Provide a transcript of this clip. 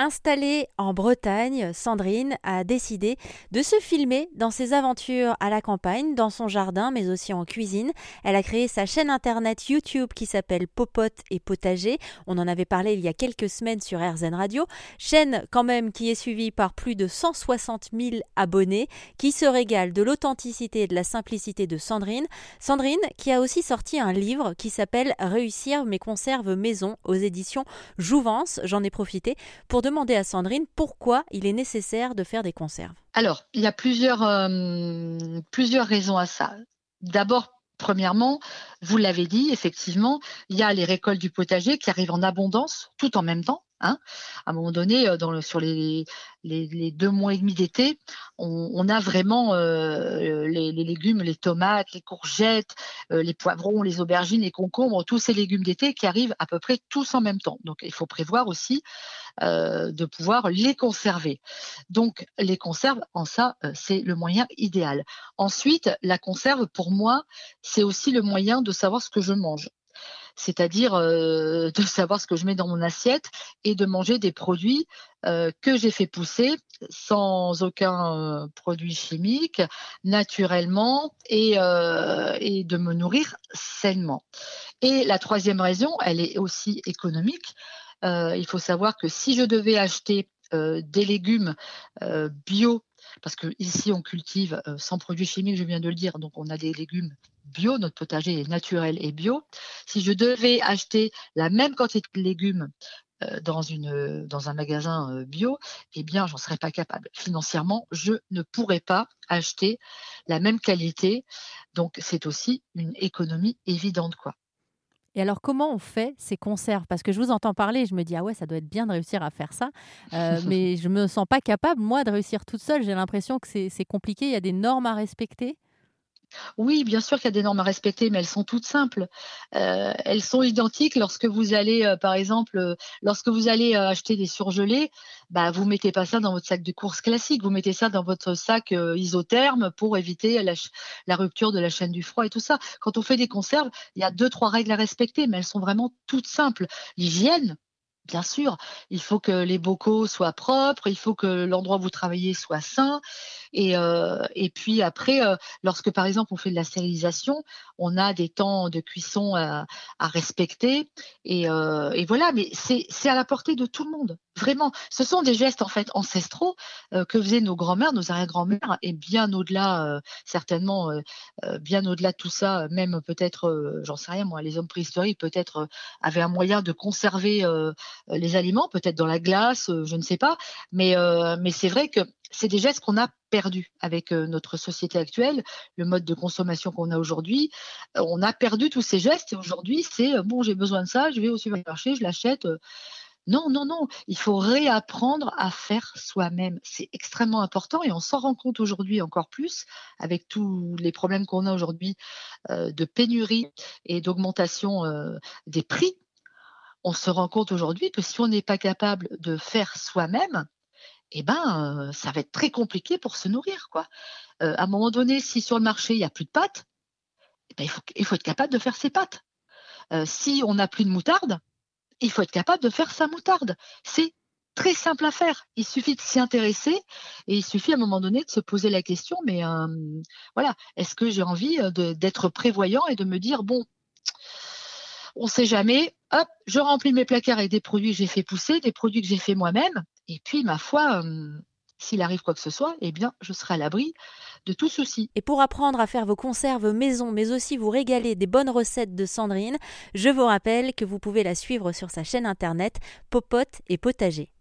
Installée en Bretagne, Sandrine a décidé de se filmer dans ses aventures à la campagne, dans son jardin, mais aussi en cuisine. Elle a créé sa chaîne internet YouTube qui s'appelle Popote et Potager. On en avait parlé il y a quelques semaines sur RZN Radio. Chaîne quand même qui est suivie par plus de 160 000 abonnés, qui se régale de l'authenticité et de la simplicité de Sandrine. Sandrine qui a aussi sorti un livre qui s'appelle Réussir mes conserves maison aux éditions Jouvence. J'en ai profité pour demander à Sandrine pourquoi il est nécessaire de faire des conserves. Alors, il y a plusieurs, euh, plusieurs raisons à ça. D'abord, Premièrement, vous l'avez dit, effectivement, il y a les récoltes du potager qui arrivent en abondance tout en même temps. Hein. À un moment donné, euh, dans sur les, deux mois et demi d'été, on, a vraiment euh, les, légumes, les tomates, les courgettes, euh, les poivrons, les aubergines, les concombres, tous ces légumes d'été qui arrivent à peu près tous en même temps. Donc, il faut prévoir aussi de pouvoir les conserver. Donc, les conserves, en ça, c'est le moyen idéal. Ensuite, la conserve, pour moi, c'est aussi le moyen de savoir ce que je mange c'est-à-dire euh, de savoir ce que je mets dans mon assiette et de manger des produits euh, que j'ai fait pousser sans aucun euh, produit chimique, naturellement, et, de me nourrir sainement. Et la troisième raison, elle est aussi économique. il faut savoir que si je devais acheter des légumes bio parce que ici on cultive sans produits chimiques, je viens de le dire, donc on a des légumes bio, notre potager est naturel et bio. Si je devais acheter la même quantité de légumes dans, une, dans un magasin bio, eh bien, j'en serais pas capable. Financièrement, je ne pourrais pas acheter la même qualité. Donc, c'est aussi une économie évidente, quoi. Et alors, comment on fait ces conserves? Parce que je vous entends parler, je me dis, ah ouais, ça doit être bien de réussir à faire ça. Euh, mais je ne me sens pas capable, moi, de réussir toute seule. J'ai l'impression que c'est compliqué. Il y a des normes à respecter. Oui, bien sûr qu'il y a des normes à respecter, mais elles sont toutes simples. Euh, elles sont identiques lorsque vous allez, euh, par exemple, euh, lorsque vous allez acheter des surgelés, bah, vous mettez pas ça dans votre sac de course classique, vous mettez ça dans votre sac isotherme pour éviter la, la, rupture de la chaîne du froid et tout ça. Quand on fait des conserves, il y a deux, trois règles à respecter, mais elles sont vraiment toutes simples. L'hygiène, Bien sûr, il faut que les bocaux soient propres, il faut que l'endroit où vous travaillez soit sain. Et, euh, puis après, euh, lorsque par exemple on fait de la stérilisation, on a des temps de cuisson à, respecter. Euh, et, voilà, mais c'est à la portée de tout le monde. Vraiment, ce sont des gestes en fait ancestraux que faisaient nos grands-mères, nos arrière-grands-mères, et bien au-delà, certainement, bien au-delà de tout ça, même peut-être, j'en sais rien moi, les hommes préhistoriques peut-être avaient un moyen de conserver les aliments, peut-être dans la glace, je ne sais pas. Mais, mais c'est vrai que c'est des gestes qu'on a perdus avec euh, notre société actuelle, le mode de consommation qu'on a aujourd'hui. Euh, on a perdu tous ces gestes et aujourd'hui, c'est euh, bon, j'ai besoin de ça, je vais au supermarché, je l'achète. Non, non, non, il faut réapprendre à faire soi-même. C'est extrêmement important et on s'en rend compte aujourd'hui encore plus avec tous les problèmes qu'on a aujourd'hui de pénurie et d'augmentation des prix. On se rend compte aujourd'hui que si on n'est pas capable de faire soi-même, eh ben, ça va être très compliqué pour se nourrir. Quoi. à un moment donné, si sur le marché, il n'y a plus de pâtes, eh ben, il, faut, être capable de faire ses pâtes. si on n'a plus de moutarde, il faut être capable de faire sa moutarde. C'est très simple à faire. Il suffit de s'y intéresser et il suffit à un moment donné de se poser la question, mais voilà, est-ce que j'ai envie d'être prévoyant et de me dire, bon, on ne sait jamais, hop, je remplis mes placards avec des produits que j'ai fait pousser, des produits que j'ai fait moi-même, et puis, ma foi, euh, s'il arrive quoi que ce soit, eh bien, je serai à l'abri de tout souci. Et pour apprendre à faire vos conserves maison, mais aussi vous régaler des bonnes recettes de Sandrine, je vous rappelle que vous pouvez la suivre sur sa chaîne internet Popote et Potager.